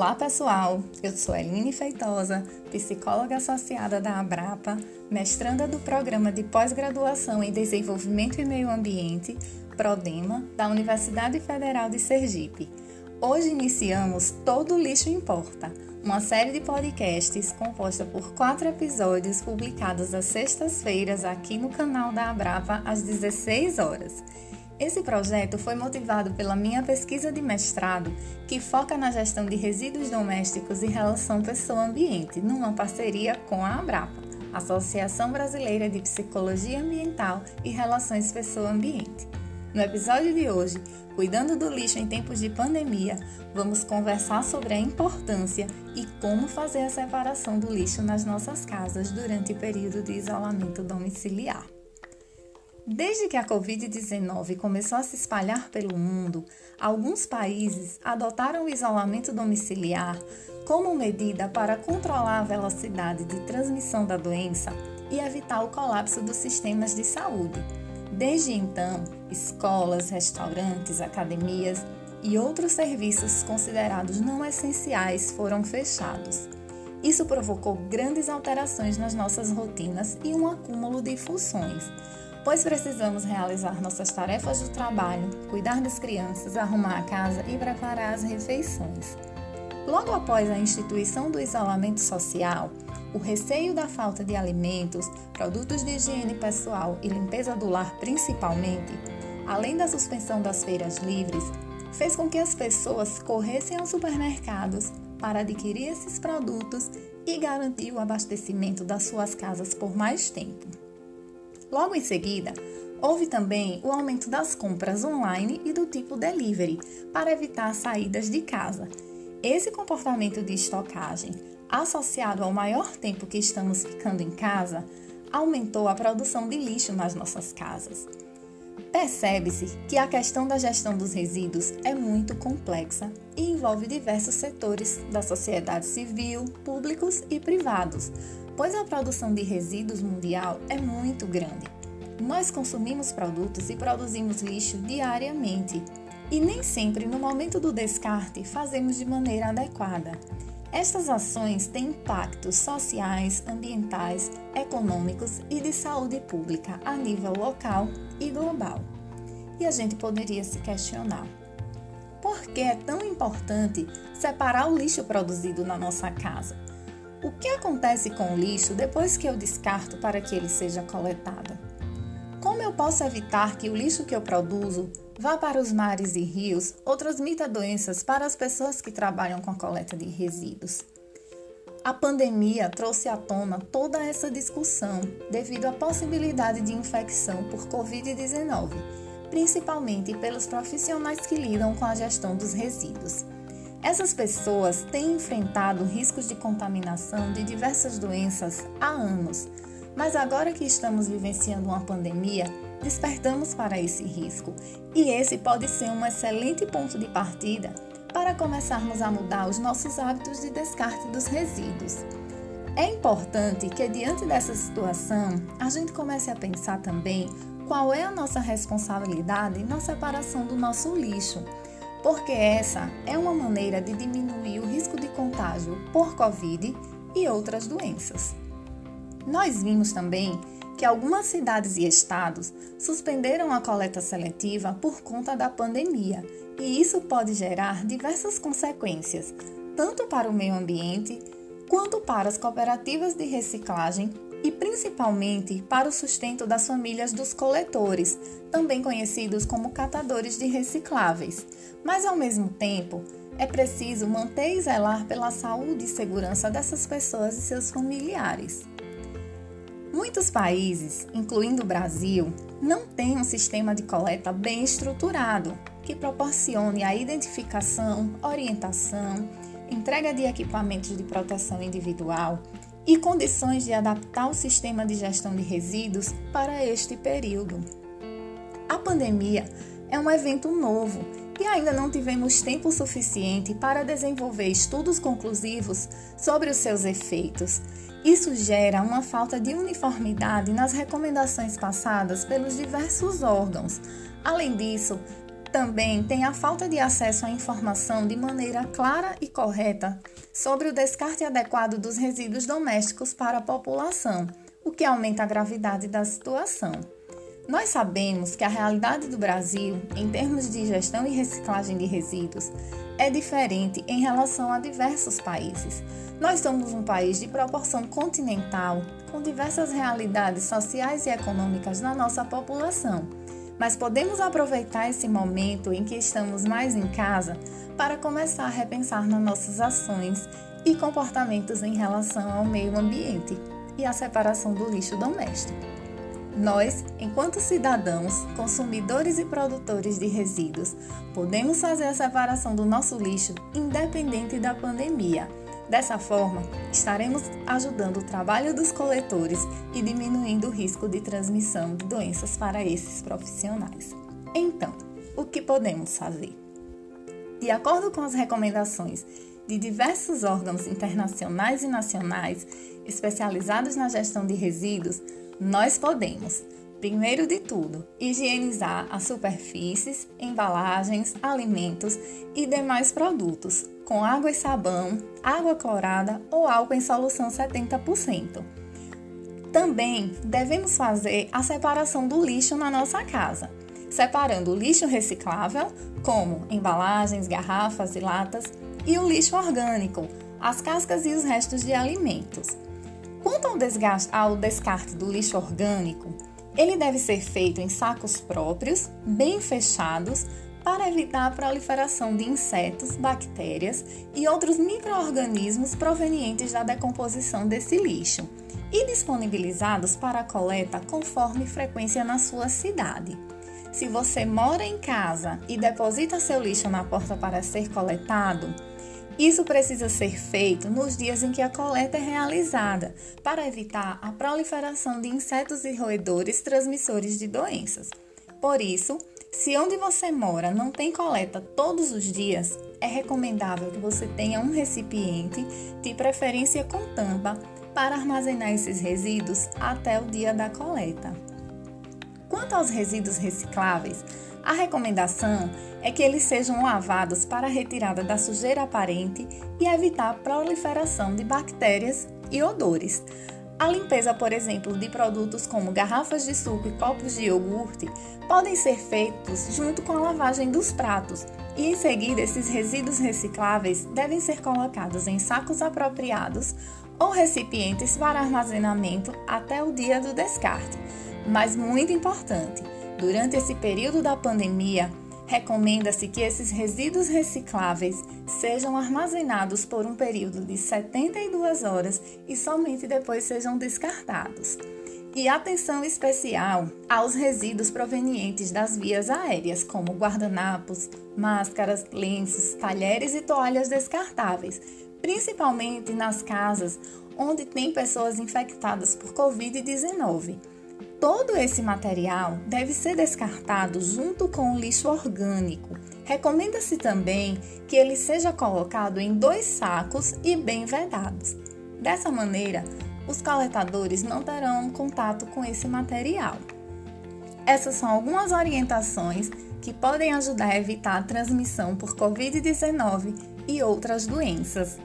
Olá pessoal, eu sou Eline Feitosa, psicóloga associada da Abrapa, mestranda do Programa de Pós-Graduação em Desenvolvimento e Meio Ambiente, PRODEMA, da Universidade Federal de Sergipe. Hoje iniciamos Todo Lixo Importa, uma série de podcasts composta por quatro episódios publicados às sextas-feiras aqui no canal da Abrapa às 16 horas. Esse projeto foi motivado pela minha pesquisa de mestrado, que foca na gestão de resíduos domésticos e relação pessoa-ambiente, numa parceria com a Abrapa, Associação Brasileira de Psicologia Ambiental e Relações Pessoa-Ambiente. No episódio de hoje, Cuidando do lixo em tempos de pandemia, vamos conversar sobre a importância e como fazer a separação do lixo nas nossas casas durante o período de isolamento domiciliar. Desde que a Covid-19 começou a se espalhar pelo mundo, alguns países adotaram o isolamento domiciliar como medida para controlar a velocidade de transmissão da doença e evitar o colapso dos sistemas de saúde. Desde então, escolas, restaurantes, academias e outros serviços considerados não essenciais foram fechados. Isso provocou grandes alterações nas nossas rotinas e um acúmulo de funções pois precisamos realizar nossas tarefas do trabalho, cuidar das crianças, arrumar a casa e preparar as refeições. Logo após a instituição do isolamento social, o receio da falta de alimentos, produtos de higiene pessoal e limpeza do lar principalmente, além da suspensão das feiras livres, fez com que as pessoas corressem aos supermercados para adquirir esses produtos e garantir o abastecimento das suas casas por mais tempo. Logo em seguida, houve também o aumento das compras online e do tipo delivery, para evitar saídas de casa. Esse comportamento de estocagem, associado ao maior tempo que estamos ficando em casa, aumentou a produção de lixo nas nossas casas. Percebe-se que a questão da gestão dos resíduos é muito complexa e envolve diversos setores da sociedade civil, públicos e privados, pois a produção de resíduos mundial é muito grande. Nós consumimos produtos e produzimos lixo diariamente e nem sempre no momento do descarte fazemos de maneira adequada. Estas ações têm impactos sociais, ambientais, econômicos e de saúde pública a nível local e global. E a gente poderia se questionar: por que é tão importante separar o lixo produzido na nossa casa? O que acontece com o lixo depois que eu descarto para que ele seja coletado? Como eu posso evitar que o lixo que eu produzo vá para os mares e rios ou transmita doenças para as pessoas que trabalham com a coleta de resíduos? A pandemia trouxe à tona toda essa discussão devido à possibilidade de infecção por Covid-19, principalmente pelos profissionais que lidam com a gestão dos resíduos. Essas pessoas têm enfrentado riscos de contaminação de diversas doenças há anos, mas agora que estamos vivenciando uma pandemia, despertamos para esse risco e esse pode ser um excelente ponto de partida para começarmos a mudar os nossos hábitos de descarte dos resíduos. É importante que, diante dessa situação, a gente comece a pensar também qual é a nossa responsabilidade na separação do nosso lixo porque essa é uma maneira de diminuir o risco de contágio por Covid e outras doenças. Nós vimos também que algumas cidades e estados suspenderam a coleta seletiva por conta da pandemia, e isso pode gerar diversas consequências, tanto para o meio ambiente quanto para as cooperativas de reciclagem e principalmente para o sustento das famílias dos coletores, também conhecidos como catadores de recicláveis. Mas ao mesmo tempo, é preciso manter e zelar pela saúde e segurança dessas pessoas e seus familiares. Muitos países, incluindo o Brasil, não têm um sistema de coleta bem estruturado que proporcione a identificação, orientação, entrega de equipamentos de proteção individual e condições de adaptar o sistema de gestão de resíduos para este período. A pandemia é um evento novo e ainda não tivemos tempo suficiente para desenvolver estudos conclusivos sobre os seus efeitos. Isso gera uma falta de uniformidade nas recomendações passadas pelos diversos órgãos. Além disso, Também tem a falta de acesso à informação de maneira clara e correta sobre o descarte adequado dos resíduos domésticos para a população, o que aumenta a gravidade da situação. Nós sabemos que a realidade do Brasil, em termos de gestão e reciclagem de resíduos, é diferente em relação a diversos países. Nós somos um país de proporção continental, com diversas realidades sociais e econômicas na nossa população, mas podemos aproveitar esse momento em que estamos mais em casa para começar a repensar nas nossas ações e comportamentos em relação ao meio ambiente e à separação do lixo doméstico. Nós, enquanto cidadãos, consumidores e produtores de resíduos, podemos fazer a separação do nosso lixo independente da pandemia. Dessa forma, estaremos ajudando o trabalho dos coletores e diminuindo o risco de transmissão de doenças para esses profissionais. Então, o que podemos fazer? De acordo com as recomendações de diversos órgãos internacionais e nacionais especializados na gestão de resíduos, nós podemos, primeiro de tudo, higienizar as superfícies, embalagens, alimentos e demais produtos com água e sabão, água clorada ou álcool em solução 70%. Também devemos fazer a separação do lixo na nossa casa, separando o lixo reciclável, como embalagens, garrafas e latas, e o lixo orgânico, as cascas e os restos de alimentos. Quanto ao, ao descarte do lixo orgânico, ele deve ser feito em sacos próprios, bem fechados, para evitar a proliferação de insetos, bactérias e outros micro-organismos provenientes da decomposição desse lixo, e disponibilizados para coleta conforme frequência na sua cidade. Se você mora em casa e deposita seu lixo na porta para ser coletado, isso precisa ser feito nos dias em que a coleta é realizada, para evitar a proliferação de insetos e roedores transmissores de doenças. Por isso, se onde você mora não tem coleta todos os dias, é recomendável que você tenha um recipiente, de preferência com tampa, para armazenar esses resíduos até o dia da coleta. Quanto aos resíduos recicláveis, a recomendação é que eles sejam lavados para a retirada da sujeira aparente e evitar a proliferação de bactérias e odores. A limpeza, por exemplo, de produtos como garrafas de suco e copos de iogurte podem ser feitos junto com a lavagem dos pratos, e em seguida esses resíduos recicláveis devem ser colocados em sacos apropriados ou recipientes para armazenamento até o dia do descarte. Mas muito importante, Durante esse período da pandemia, recomenda-se que esses resíduos recicláveis sejam armazenados por um período de 72 horas e somente depois sejam descartados. E atenção especial aos resíduos provenientes das vias aéreas, como guardanapos, máscaras, lenços, talheres e toalhas descartáveis, principalmente nas casas onde tem pessoas infectadas por Covid-19. Todo esse material deve ser descartado junto com o lixo orgânico. Recomenda-se também que ele seja colocado em dois sacos e bem vedados. Dessa maneira, os coletadores não terão contato com esse material. Essas são algumas orientações que podem ajudar a evitar a transmissão por Covid-19 e outras doenças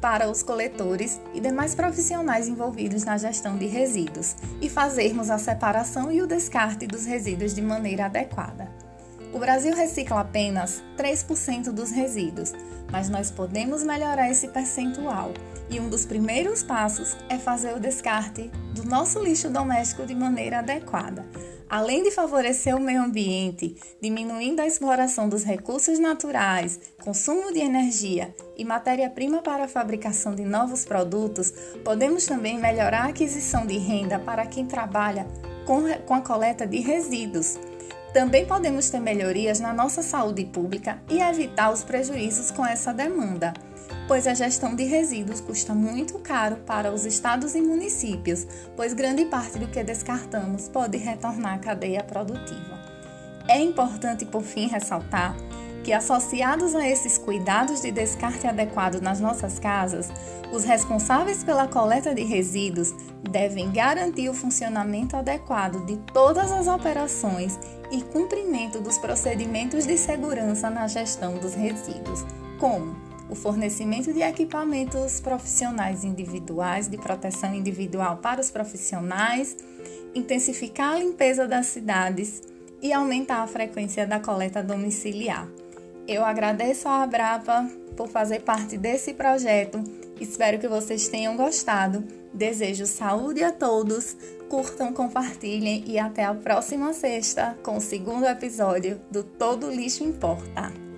para os coletores e demais profissionais envolvidos na gestão de resíduos e fazermos a separação e o descarte dos resíduos de maneira adequada. O Brasil recicla apenas 3% dos resíduos, mas nós podemos melhorar esse percentual e um dos primeiros passos é fazer o descarte do nosso lixo doméstico de maneira adequada. Além de favorecer o meio ambiente, diminuindo a exploração dos recursos naturais, consumo de energia e matéria-prima para a fabricação de novos produtos, podemos também melhorar a aquisição de renda para quem trabalha com a coleta de resíduos. Também podemos ter melhorias na nossa saúde pública e evitar os prejuízos com essa demanda pois a gestão de resíduos custa muito caro para os estados e municípios, pois grande parte do que descartamos pode retornar à cadeia produtiva. É importante, por fim, ressaltar que, associados a esses cuidados de descarte adequado nas nossas casas, os responsáveis pela coleta de resíduos devem garantir o funcionamento adequado de todas as operações e cumprimento dos procedimentos de segurança na gestão dos resíduos, como o fornecimento de equipamentos profissionais individuais de proteção individual para os profissionais, intensificar a limpeza das cidades e aumentar a frequência da coleta domiciliar. Eu agradeço à Abrapa por fazer parte desse projeto. Espero que vocês tenham gostado. Desejo saúde a todos. Curtam, compartilhem e até a próxima sexta com o segundo episódio do Todo Lixo Importa.